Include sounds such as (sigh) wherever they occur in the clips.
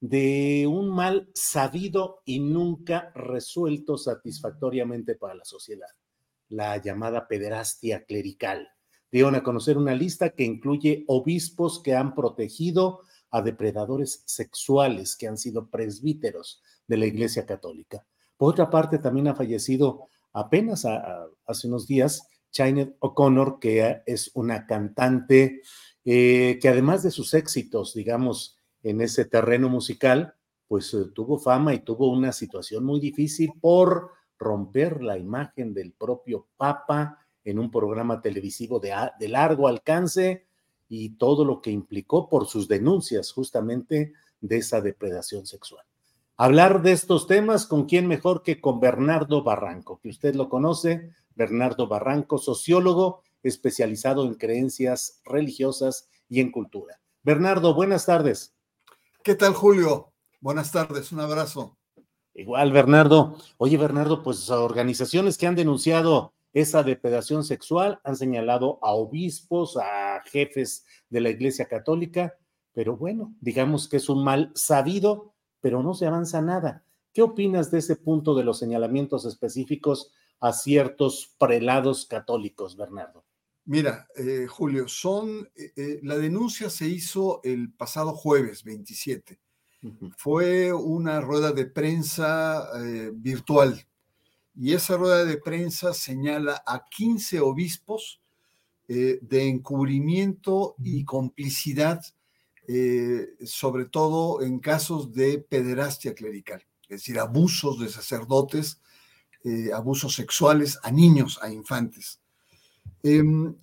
de un mal sabido y nunca resuelto satisfactoriamente para la sociedad, la llamada pederastia clerical. Dieron a conocer una lista que incluye obispos que han protegido a depredadores sexuales, que han sido presbíteros de la Iglesia Católica. Por otra parte, también ha fallecido apenas hace unos días Chainet O'Connor, que es una cantante eh, que además de sus éxitos, digamos, en ese terreno musical, pues eh, tuvo fama y tuvo una situación muy difícil por romper la imagen del propio Papa en un programa televisivo de, de largo alcance y todo lo que implicó por sus denuncias justamente de esa depredación sexual. Hablar de estos temas con quién mejor que con Bernardo Barranco, que usted lo conoce, Bernardo Barranco, sociólogo especializado en creencias religiosas y en cultura. Bernardo, buenas tardes. ¿Qué tal, Julio? Buenas tardes, un abrazo. Igual, Bernardo. Oye, Bernardo, pues organizaciones que han denunciado esa depredación sexual han señalado a obispos, a jefes de la Iglesia Católica, pero bueno, digamos que es un mal sabido, pero no se avanza nada. ¿Qué opinas de ese punto de los señalamientos específicos a ciertos prelados católicos, Bernardo? Mira, eh, Julio, son, eh, eh, la denuncia se hizo el pasado jueves 27. Fue una rueda de prensa virtual y esa rueda de prensa señala a 15 obispos de encubrimiento y complicidad, sobre todo en casos de pederastia clerical, es decir, abusos de sacerdotes, abusos sexuales a niños, a infantes. Em,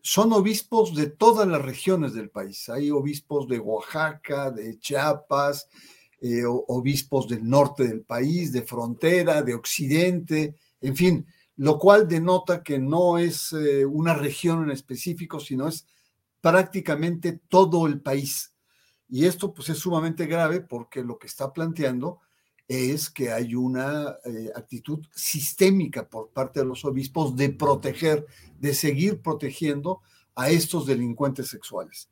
son obispos de todas las regiones del país. Hay obispos de Oaxaca, de Chiapas, eh, obispos del norte del país, de frontera, de occidente, en fin, lo cual denota que no es eh, una región en específico, sino es prácticamente todo el país. Y esto pues es sumamente grave porque lo que está planteando es que hay una eh, actitud sistémica por parte de los obispos de proteger, de seguir protegiendo a estos delincuentes sexuales.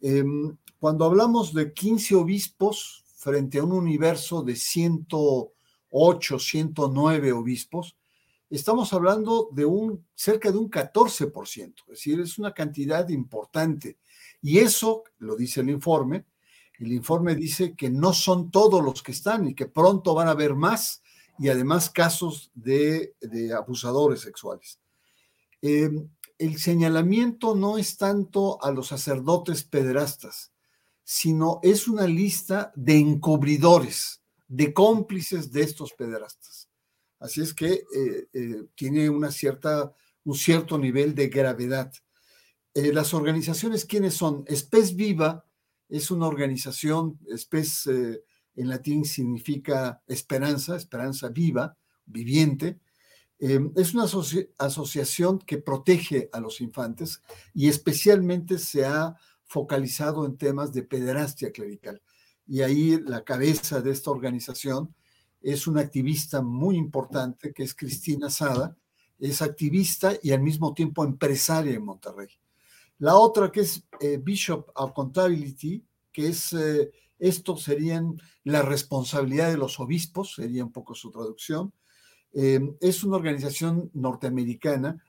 Em, cuando hablamos de 15 obispos frente a un universo de 108, 109 obispos, estamos hablando de un cerca de un 14%, es decir, es una cantidad importante. Y eso, lo dice el informe, el informe dice que no son todos los que están y que pronto van a haber más y además casos de, abusadores sexuales. Em, el señalamiento no es tanto a los sacerdotes pederastas, sino es una lista de encubridores, de cómplices de estos pederastas. Así es que eh, eh, tiene una cierta, un cierto nivel de gravedad. Eh, las organizaciones, ¿quiénes son? Espes Viva es una organización, espes eh, en latín significa esperanza, esperanza viva, viviente. Em, es una asociación que protege a los infantes y especialmente se ha focalizado en temas de pederastia clerical. Y ahí la cabeza de esta organización es una activista muy importante que es Cristina Sada. Es activista y al mismo tiempo empresaria en Monterrey. La otra que es eh, Bishop Accountability, que es, eh, esto serían la responsabilidad de los obispos, sería un poco su traducción. Eh, es una organización norteamericana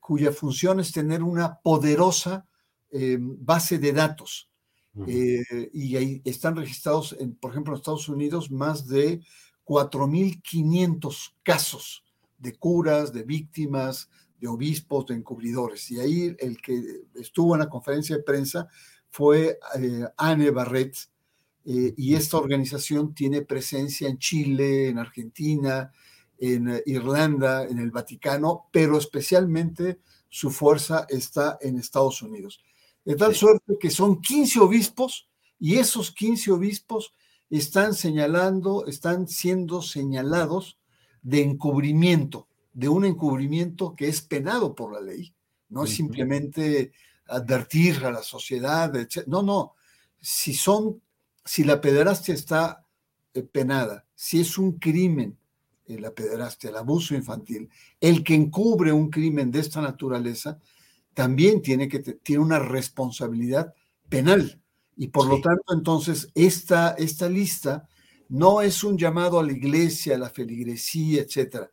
cuya función es tener una poderosa base de datos. y ahí están registrados, en, por ejemplo, en Estados Unidos, más de 4.500 casos de curas, de víctimas, de obispos, de encubridores. Y ahí el que estuvo en la conferencia de prensa fue eh, Anne Barrett, eh, y esta organización tiene presencia en Chile, en Argentina, en Irlanda, en el Vaticano, pero especialmente su fuerza está en Estados Unidos. De tal suerte que son 15 obispos y esos 15 obispos están señalando, están siendo señalados de encubrimiento, de un encubrimiento que es penado por la ley. No es simplemente advertir a la sociedad, etc. No, no. Si son, si la pederastia está eh, penada, si es un crimen eh, la pederastia, el abuso infantil, el que encubre un crimen de esta naturaleza, también tiene que tiene una responsabilidad penal. Y por lo tanto, entonces, esta, esta lista no es un llamado a la iglesia, a la feligresía, etcétera.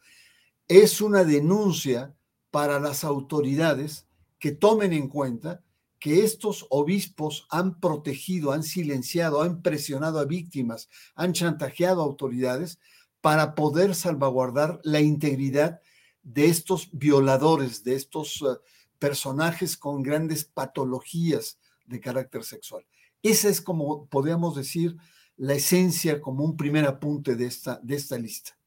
Es una denuncia para las autoridades que tomen en cuenta que estos obispos han protegido, han silenciado, han presionado a víctimas, han chantajeado a autoridades para poder salvaguardar la integridad de estos violadores, de estos uh, personajes con grandes patologías de carácter sexual. Esa es como podríamos decir la esencia como un primer apunte de esta, de esta lista.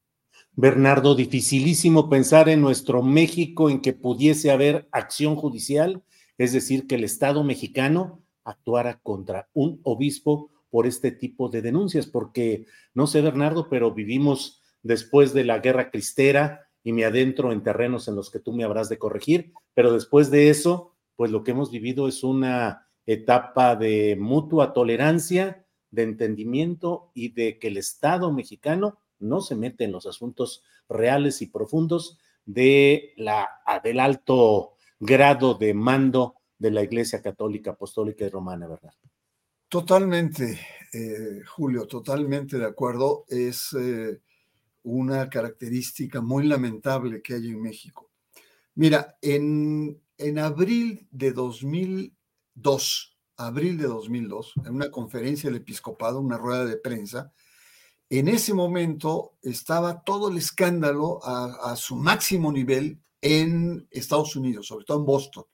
Bernardo, dificilísimo pensar en nuestro México en que pudiese haber acción judicial, es decir, que el Estado mexicano actuara contra un obispo por este tipo de denuncias, porque no sé, Bernardo, pero vivimos después de la guerra cristera y me adentro en terrenos en los que tú me habrás de corregir, pero después de eso, pues lo que hemos vivido es una etapa de mutua tolerancia, de entendimiento y de que el Estado mexicano no se mete en los asuntos reales y profundos de la, del alto grado de mando de la Iglesia Católica Apostólica y Romana, ¿verdad? Totalmente, eh, Julio, totalmente de acuerdo. Es eh, una característica muy lamentable que hay en México. Mira, en, en abril de 2002, abril de 2002, en una conferencia del episcopado, una rueda de prensa, en ese momento estaba todo el escándalo a, su máximo nivel en Estados Unidos, sobre todo en Boston.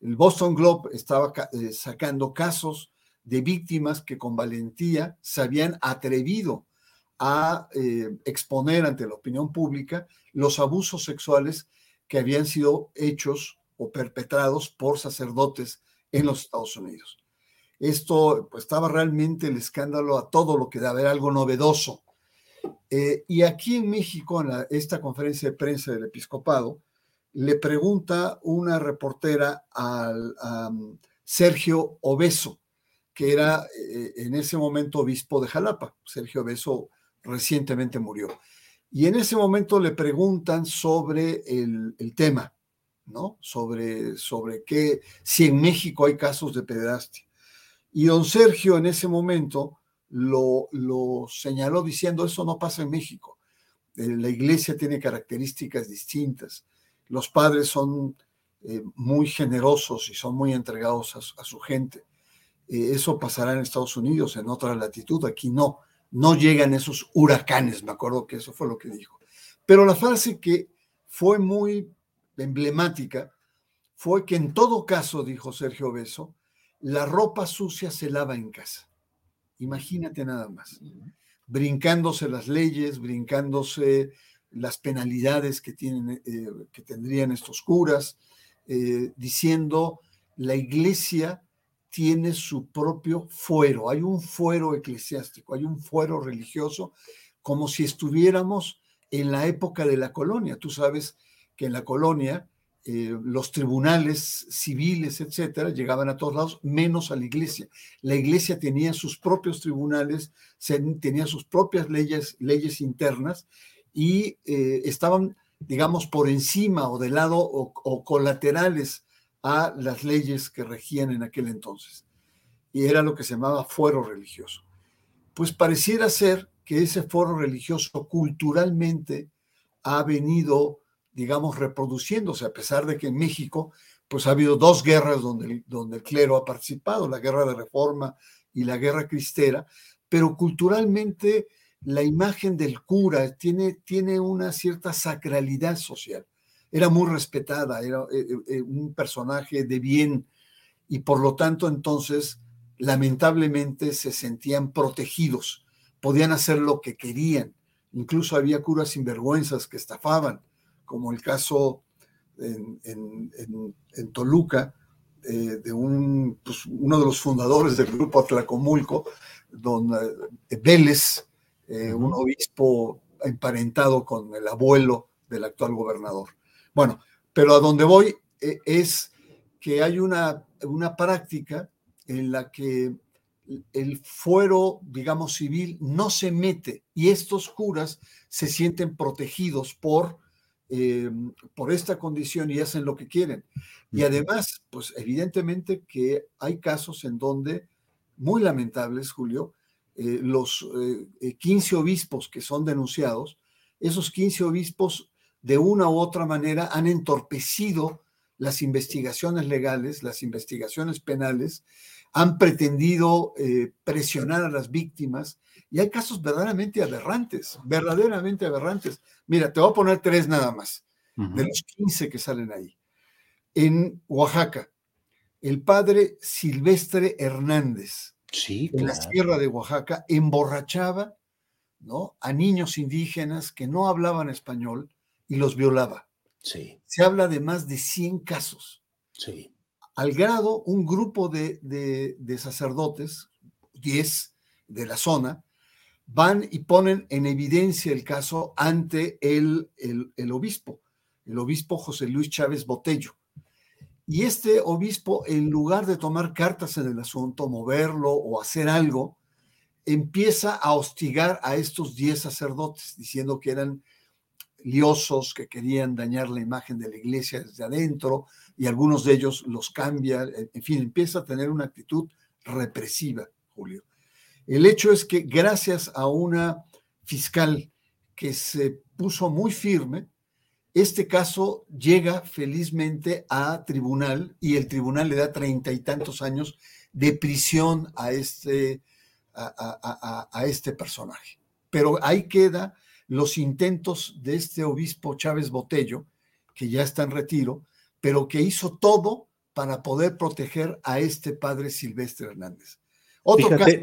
El Boston Globe estaba eh, sacando casos de víctimas que con valentía se habían atrevido a eh, exponer ante la opinión pública los abusos sexuales que habían sido hechos o perpetrados por sacerdotes en los Estados Unidos. Esto pues, estaba realmente el escándalo a todo lo que da, ver algo novedoso. Eh, y aquí en México, en esta conferencia de prensa del episcopado, le pregunta una reportera al, a um, Sergio Obeso, que era eh, en ese momento obispo de Jalapa. Sergio Obeso recientemente murió. Y en ese momento le preguntan sobre el, el tema. ¿no? Sobre, sobre qué, si en México hay casos de pederastia. Y don Sergio en ese momento lo, señaló diciendo, eso no pasa en México. Eh, la iglesia tiene características distintas. Los padres son eh, muy generosos y son muy entregados a, su gente. Eh, eso pasará en Estados Unidos, en otra latitud. Aquí no. No llegan esos huracanes, me acuerdo que eso fue lo que dijo. Pero la frase que fue muy emblemática fue que en todo caso, dijo Sergio Beso, la ropa sucia se lava en casa. Imagínate nada más. Brincándose las leyes, brincándose las penalidades que, tienen, eh, que tendrían estos curas, eh, diciendo la iglesia tiene su propio fuero, hay un fuero eclesiástico, hay un fuero religioso, como si estuviéramos en la época de la colonia. Tú sabes que en la colonia eh, los tribunales civiles, etcétera, llegaban a todos lados, menos a la iglesia. La iglesia tenía sus propios tribunales, tenía sus propias leyes, leyes internas y eh, estaban, digamos, por encima o de lado o, colaterales a las leyes que regían en aquel entonces. Y era lo que se llamaba fuero religioso. Pues pareciera ser que ese foro religioso culturalmente ha venido, digamos, reproduciéndose, a pesar de que en México, pues ha habido dos guerras donde, donde el clero ha participado, la guerra de reforma y la guerra cristera, pero culturalmente la imagen del cura tiene, tiene una cierta sacralidad social. Era muy respetada, era eh, eh, un personaje de bien y por lo tanto entonces lamentablemente se sentían protegidos podían hacer lo que querían. Incluso había curas sinvergüenzas que estafaban, como el caso en, Toluca eh, de un, pues, uno de los fundadores del grupo Atlacomulco, don eh, Vélez, eh, un obispo emparentado con el abuelo del actual gobernador. Bueno, pero a donde voy es que hay una, una práctica en la que el fuero, digamos, civil no se mete y estos curas se sienten protegidos por, eh, por esta condición y hacen lo que quieren. Y además, pues evidentemente que hay casos en donde, muy lamentables, Julio, eh, los 15 eh, obispos que son denunciados, esos 15 obispos de una u otra manera han entorpecido las investigaciones legales, las investigaciones penales, han pretendido eh, presionar a las víctimas y hay casos verdaderamente aberrantes, verdaderamente aberrantes. Mira, te voy a poner tres nada más, de los 15 que salen ahí. En Oaxaca, el padre Silvestre Hernández, sí, en la sierra de Oaxaca, emborrachaba ¿no? a niños indígenas que no hablaban español y los violaba. Sí. Se habla de más de 100 casos. Sí al grado un grupo de, sacerdotes, 10 de la zona, van y ponen en evidencia el caso ante el, el, obispo, el obispo José Luis Chávez Botello. Y este obispo, en lugar de tomar cartas en el asunto, moverlo o hacer algo, empieza a hostigar a estos 10 sacerdotes, diciendo que eran liosos, que querían dañar la imagen de la iglesia desde adentro, y algunos de ellos los cambia, en fin, empieza a tener una actitud represiva, Julio. El hecho es que gracias a una fiscal que se puso muy firme, este caso llega felizmente a tribunal y el tribunal le da treinta y tantos años de prisión a este, a, a este personaje. Pero ahí queda los intentos de este obispo Chávez Botello, que ya está en retiro, pero que hizo todo para poder proteger a este padre Silvestre Hernández.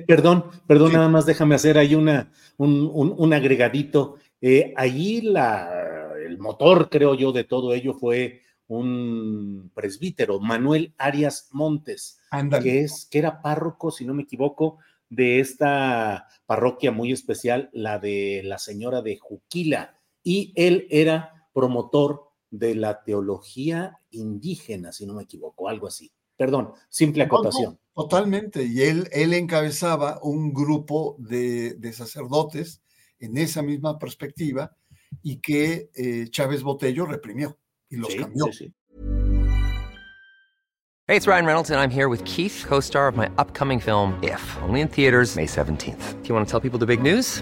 perdón, perdón, nada más déjame hacer ahí una, un, agregadito. Eh, allí la, el motor, creo yo, de todo ello fue un presbítero, Manuel Arias Montes, que, es, que era párroco, si no me equivoco, de esta parroquia muy especial, la de la señora de Juquila, y él era promotor de la teología indígena, si no me equivoco, algo así. Perdón, simple acotación. totalmente, y él, él encabezaba un grupo de, sacerdotes en esa misma perspectiva y que eh, Chávez Botello reprimió y los cambió. Hey, it's Ryan Reynolds and I'm here with Keith, co-star of my upcoming film If, only in theaters May 17th. Do you want to tell people the big news?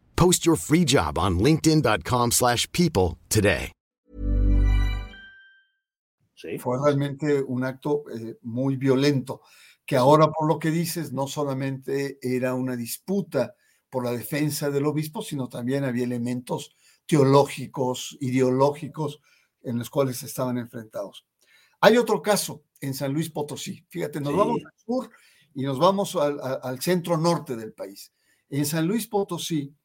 Post your free job on linkedin.com/people today. Fue realmente un acto eh, muy violento, que ahora por lo que dices no solamente era una disputa por la defensa del obispo, sino también había elementos teológicos, ideológicos en los cuales estaban enfrentados. Hay otro caso en San Luis Potosí. Fíjate, nos vamos al sur y nos vamos al, centro norte del país. En San Luis Potosí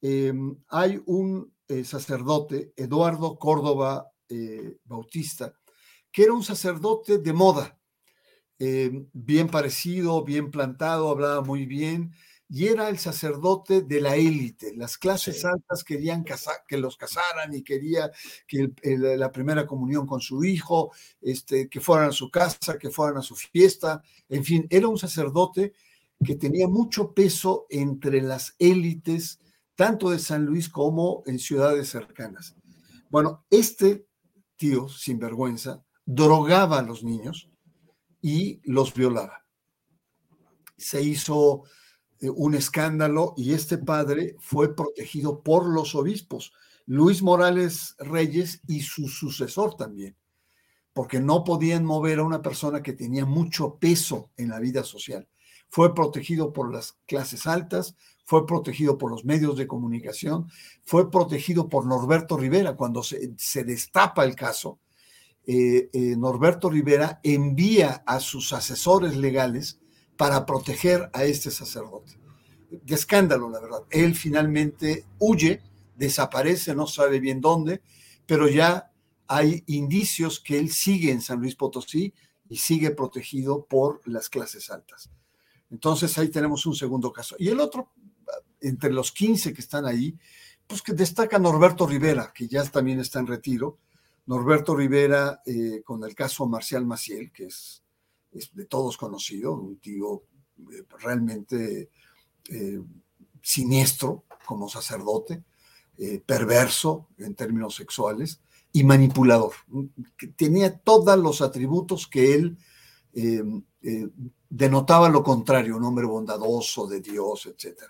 em, hay un eh, sacerdote, Eduardo Córdoba eh, Bautista, que era un sacerdote de moda, em, bien parecido, bien plantado, hablaba muy bien, y era el sacerdote de la élite. Las clases altas querían que los casaran y quería que la primera comunión con su hijo, este, que fueran a su casa, que fueran a su fiesta. En fin, era un sacerdote que tenía mucho peso entre las élites, tanto de San Luis como en ciudades cercanas. Bueno, este tío, sinvergüenza, drogaba a los niños y los violaba. Se hizo eh, un escándalo y este padre fue protegido por los obispos, Luis Morales Reyes y su sucesor también, porque no podían mover a una persona que tenía mucho peso en la vida social. Fue protegido por las clases altas, fue protegido por los medios de comunicación, fue protegido por Norberto Rivera cuando se, destapa el caso. Eh, eh, Norberto Rivera envía a sus asesores legales para proteger a este sacerdote. De escándalo, la verdad. Él finalmente huye, desaparece, no sabe bien dónde, pero ya hay indicios que él sigue en San Luis Potosí y sigue protegido por las clases altas. Entonces ahí tenemos un segundo caso. Y el otro, entre los 15 que están ahí, pues que destaca Norberto Rivera, que ya también está en retiro. Norberto Rivera eh, con el caso Marcial Maciel, que es de todos conocido, un tío eh, realmente eh, siniestro como sacerdote, perverso en términos sexuales y manipulador. Que tenía todos los atributos que él denotaba lo contrario, un hombre bondadoso, de Dios, etc.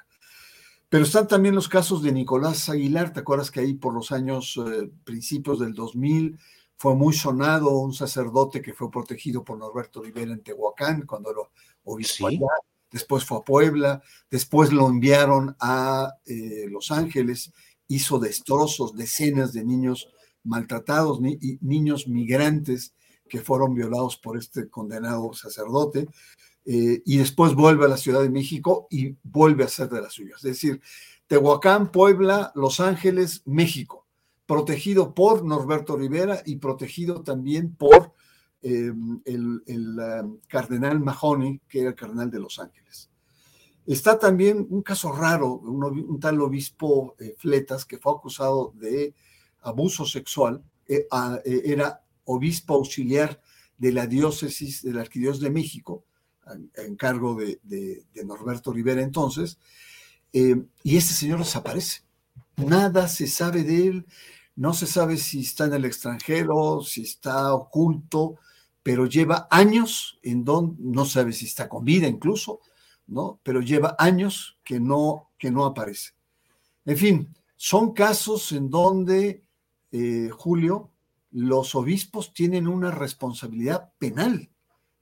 Pero están también los casos de Nicolás Aguilar, ¿te acuerdas que ahí por los años principios del 2000 fue muy sonado un sacerdote que fue protegido por Norberto Rivera en Tehuacán cuando lo obispo allá. Después fue a Puebla, después lo enviaron a eh, Los Ángeles, hizo destrozos, decenas de niños maltratados, y niños migrantes que fueron violados por este condenado sacerdote, eh, y después vuelve a la Ciudad de México y vuelve a ser de las suyas. Es decir, Tehuacán, Puebla, Los Ángeles, México protegido por Norberto Rivera y protegido también por eh, el, cardenal Mahoney, que era el cardenal de Los Ángeles. Está también un caso raro, un, tal obispo eh, Fletas, que fue acusado de abuso sexual, eh, era obispo auxiliar de la diócesis de la Arquidiócesis de México, en, cargo de, Norberto Rivera entonces, y este señor desaparece. Nada se sabe de él, no se sabe si está en el extranjero, si está oculto, pero lleva años en donde, no sabe si está con vida incluso, ¿no? Pero lleva años que no, que no aparece. En fin, son casos en donde, eh, Julio, los obispos tienen una responsabilidad penal.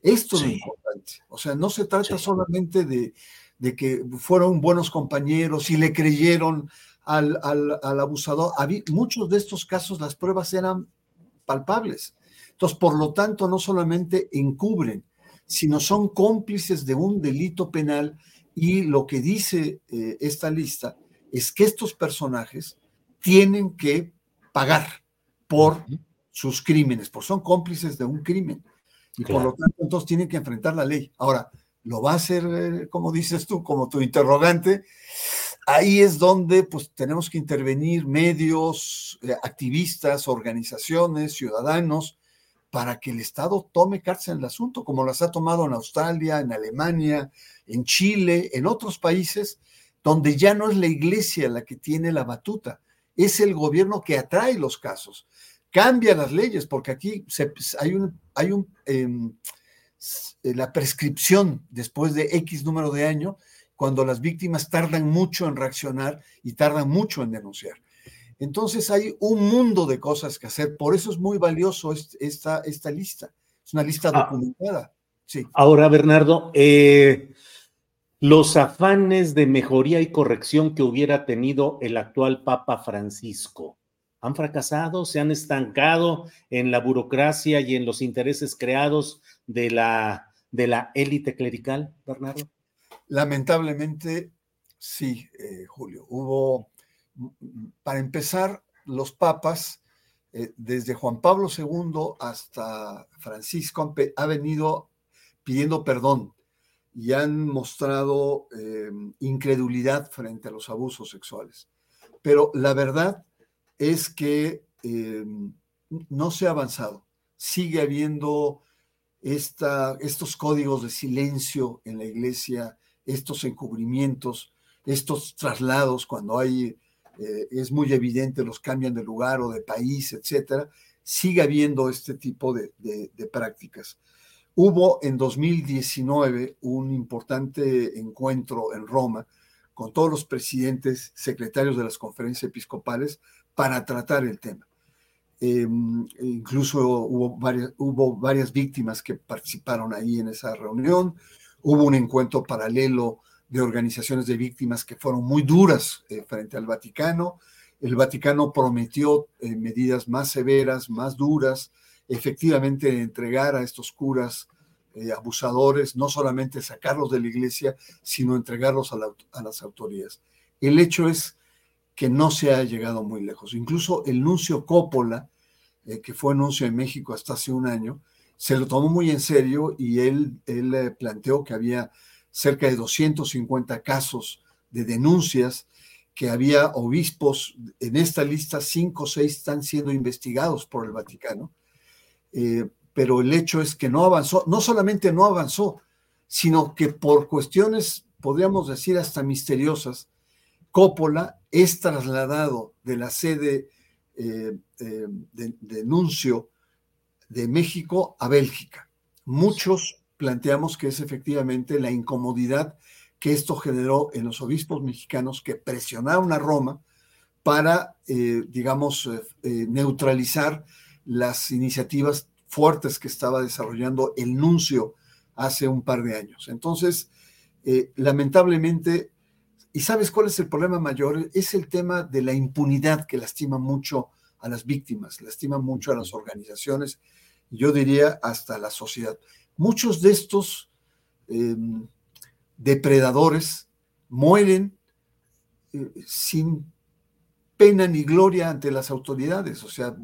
Esto es lo importante. O sea, no se trata solamente de, de, que fueron buenos compañeros y le creyeron al, al, abusador. muchos de estos casos las pruebas eran palpables. Entonces, por lo tanto, no solamente encubren, sino son cómplices de un delito penal y lo que dice eh, esta lista es que estos personajes tienen que pagar por sus crímenes, porque son cómplices de un crimen. Y por lo tanto, entonces tienen que enfrentar la ley. Ahora, ¿lo va a hacer, eh, como dices tú, como tu interrogante? ahí es donde pues tenemos que intervenir medios, eh, activistas, organizaciones, ciudadanos, para que el Estado tome cartas en el asunto, como las ha tomado en Australia, en Alemania, en Chile, en otros países, donde ya no es la iglesia la que tiene la batuta, es el gobierno que atrae los casos. Cambia las leyes, porque aquí hay un, hay un em, la prescripción después de X número de años cuando las víctimas tardan mucho en reaccionar y tardan mucho en denunciar. Entonces hay un mundo de cosas que hacer, por eso es muy valioso esta, esta lista. Es una lista ah. documentada. Sí. Ahora, Bernardo, eh, los afanes de mejoría y corrección que hubiera tenido el actual Papa Francisco. ¿Han fracasado? ¿Se han estancado en la burocracia y en los intereses creados de la, de la élite clerical, Bernardo? Lamentablemente, sí, eh, Julio. Hubo, para empezar, los papas, eh, desde Juan Pablo II hasta Francisco, ha venido pidiendo perdón y han mostrado eh, incredulidad frente a los abusos sexuales. Pero la verdad es que eh, no se ha avanzado. Sigue habiendo esta, estos códigos de silencio en la iglesia, estos encubrimientos, estos traslados cuando hay, eh, es muy evidente, los cambian de lugar o de país, etcétera. Sigue habiendo este tipo de prácticas. Hubo en 2019 un importante encuentro en Roma con todos los presidentes, secretarios de las conferencias episcopales para tratar el tema. Em, incluso hubo varias, víctimas que participaron ahí en esa reunión. Hubo un encuentro paralelo de organizaciones de víctimas que fueron muy duras eh, frente al Vaticano. El Vaticano prometió eh, medidas más severas, más duras, efectivamente entregar a estos curas eh, abusadores, no solamente sacarlos de la iglesia, sino entregarlos a, las autoridades. El hecho es que no se ha llegado muy lejos. Incluso el nuncio Coppola, eh, que fue nuncio en México hasta hace un año, se lo tomó muy en serio y él, él eh, planteó que había cerca de 250 casos de denuncias que había obispos en esta lista, cinco o seis están siendo investigados por el Vaticano, eh, pero el hecho es que no avanzó, no solamente no avanzó, sino que por cuestiones, podríamos decir, hasta misteriosas, Coppola es trasladado de la sede eh, eh, de, nuncio de México a Bélgica. Muchos planteamos que es efectivamente la incomodidad que esto generó en los obispos mexicanos que presionaron a Roma para, digamos, neutralizar las iniciativas fuertes que estaba desarrollando el nuncio hace un par de años. Entonces, eh, lamentablemente, ¿y sabes cuál es el problema mayor? Es el tema de la impunidad que lastima mucho a las víctimas, lastima mucho a las organizaciones, yo diría hasta la sociedad. Muchos de estos em, depredadores mueren eh, sin pena ni gloria ante las autoridades. O sea,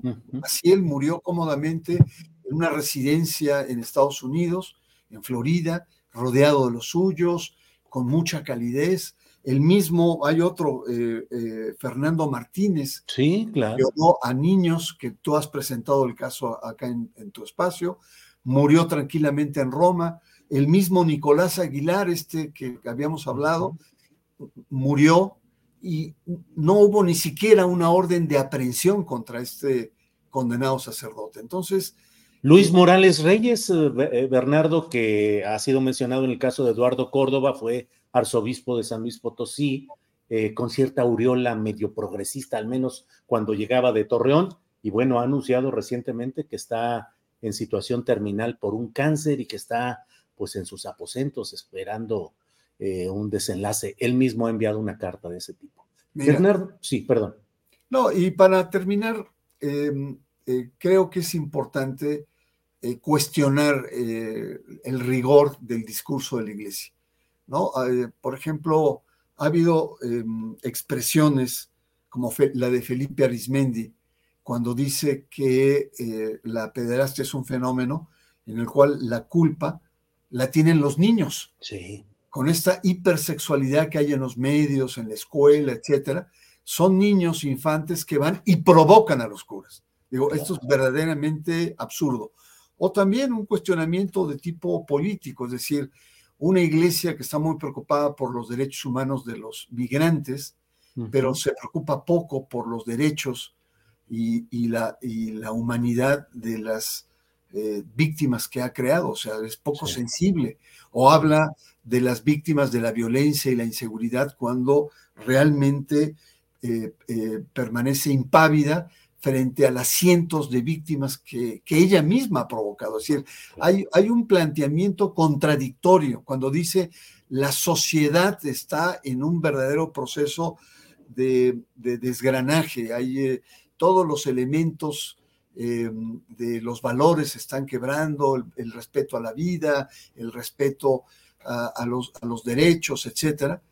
así él murió cómodamente en una residencia en Estados Unidos, en Florida, rodeado de los suyos, con mucha calidez. El mismo, hay otro, eh, eh, Fernando Martínez, sí, claro. a niños, que tú has presentado el caso acá en, tu espacio, murió tranquilamente en Roma. El mismo Nicolás Aguilar, este que habíamos hablado, murió y no hubo ni siquiera una orden de aprehensión contra este condenado sacerdote. Entonces... Luis eh, Morales Reyes, eh, eh, Bernardo, que ha sido mencionado en el caso de Eduardo Córdoba, fue arzobispo de San Luis Potosí, con cierta aureola medio progresista, al menos cuando llegaba de Torreón, y bueno, ha anunciado recientemente que está en situación terminal por un cáncer y que está pues en sus aposentos esperando eh, un desenlace. Él mismo ha enviado una carta de ese tipo. Bernardo, sí, perdón. No, y para terminar, em, eh, creo que es importante eh, cuestionar el rigor del discurso de la iglesia. ¿no? por ejemplo, ha habido em, expresiones como la de Felipe Arismendi, cuando dice que la pederastia es un fenómeno en el cual la culpa la tienen los niños. Sí con esta hipersexualidad que hay en los medios, en la escuela, etcétera, son niños infantes que van y provocan a los curas. Digo, esto es verdaderamente absurdo. O también un cuestionamiento de tipo político, es decir, una iglesia que está muy preocupada por los derechos humanos de los migrantes, pero se preocupa poco por los derechos y, la, y la, humanidad de las eh, víctimas que ha creado, o sea, es poco sensible. O habla de las víctimas de la violencia y la inseguridad cuando realmente eh, eh, permanece impávida frente a las cientos de víctimas que, ella misma ha provocado. Es decir, hay, hay, un planteamiento contradictorio cuando dice la sociedad está en un verdadero proceso de, desgranaje. Hay eh, todos los elementos eh, de los valores están quebrando, el, respeto a la vida, el respeto a, los, a los, derechos, etcétera.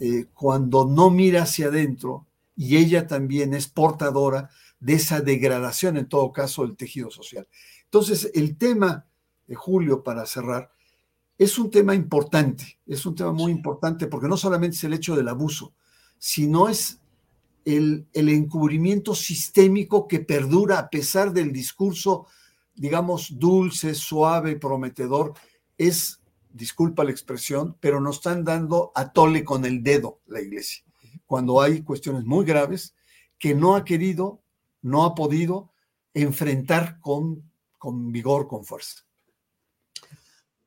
Eh, cuando no mira hacia adentro y ella también es portadora de esa degradación, en todo caso, del tejido social. Entonces, el tema de Julio, para cerrar, es un tema importante, es un tema muy importante porque no solamente es el hecho del abuso, sino es el, el encubrimiento sistémico que perdura a pesar del discurso, digamos, dulce, suave, prometedor. Es, disculpa la expresión, pero nos están dando a tole con el dedo la iglesia, cuando hay cuestiones muy graves que no ha querido, no ha podido enfrentar con, con vigor, con fuerza.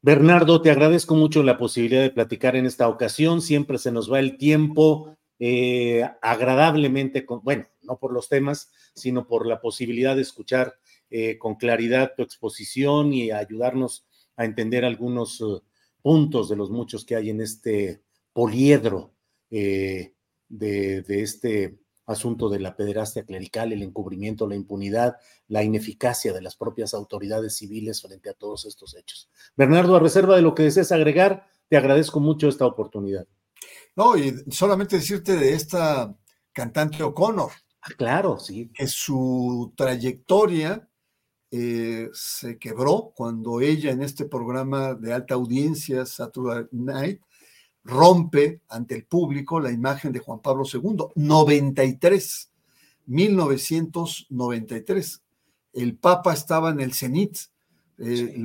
Bernardo, te agradezco mucho la posibilidad de platicar en esta ocasión. Siempre se nos va el tiempo eh, agradablemente, bueno, no por los temas, sino por la posibilidad de escuchar eh, con claridad tu exposición y ayudarnos a entender algunos uh, puntos de los muchos que hay en este poliedro eh, de, de este asunto de la pederastia clerical, el encubrimiento, la impunidad, la ineficacia de las propias autoridades civiles frente a todos estos hechos. Bernardo, a reserva de lo que desees agregar, te agradezco mucho esta oportunidad. No, y solamente decirte de esta cantante O'Connor. Ah, claro, sí. Que su trayectoria eh, se quebró cuando ella en este programa de alta audiencia, Saturday Night, rompe ante el público la imagen de Juan Pablo II. 93, 1993. El Papa estaba en el cenit. Eh,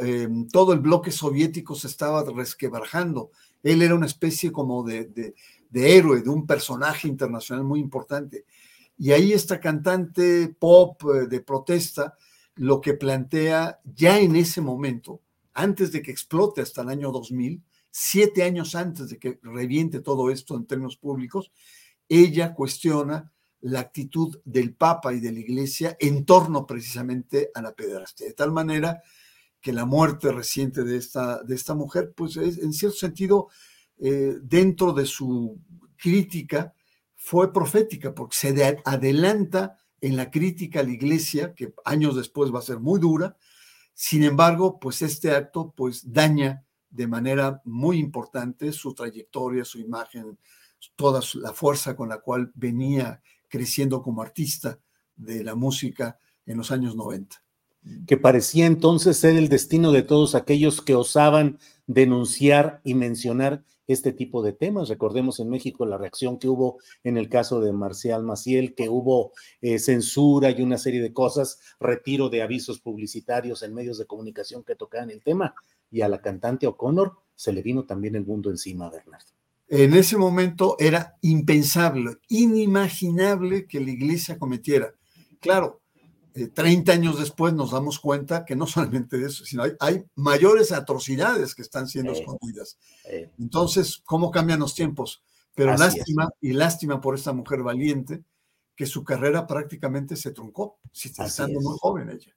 em, todo el bloque soviético se estaba resquebrajando. Él era una especie como de, de, de héroe, de un personaje internacional muy importante. Y ahí esta cantante pop eh, de protesta lo que plantea ya en ese momento, antes de que explote hasta el año 2000, siete años antes de que reviente todo esto en términos públicos, ella cuestiona la actitud del Papa y de la Iglesia en torno precisamente a la pederastia, de tal manera que la muerte reciente de esta, de esta mujer, pues es, en cierto sentido, eh, dentro de su crítica, fue profética, porque se adelanta en la crítica a la Iglesia, que años después va a ser muy dura, sin embargo, pues este acto pues daña de manera muy importante su trayectoria, su imagen, toda la fuerza con la cual venía creciendo como artista de la música en los años 90. Que parecía entonces ser el destino de todos aquellos que osaban denunciar y mencionar este tipo de temas. Recordemos en México la reacción que hubo en el caso de Marcial Maciel, que hubo eh, censura y una serie de cosas, retiro de avisos publicitarios en medios de comunicación que tocaban el tema y a la cantante O'Connor se le vino también el mundo encima, Bernardo. En ese momento era impensable, inimaginable que la iglesia cometiera. Claro, 30 eh, años después nos damos cuenta que no (laughs) solamente eso, sino hay, mayores atrocidades que están siendo escondidas. Entonces, ¿cómo cambian los tiempos? Pero lástima y lástima por esta mujer valiente que su carrera prácticamente se truncó, estando muy joven ella.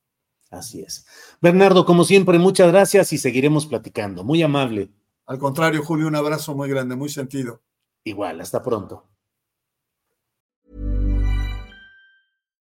Así es. Bernardo, como siempre, muchas gracias y seguiremos platicando. Muy amable. Al contrario, Julio, un abrazo muy grande, muy sentido. Igual, hasta pronto.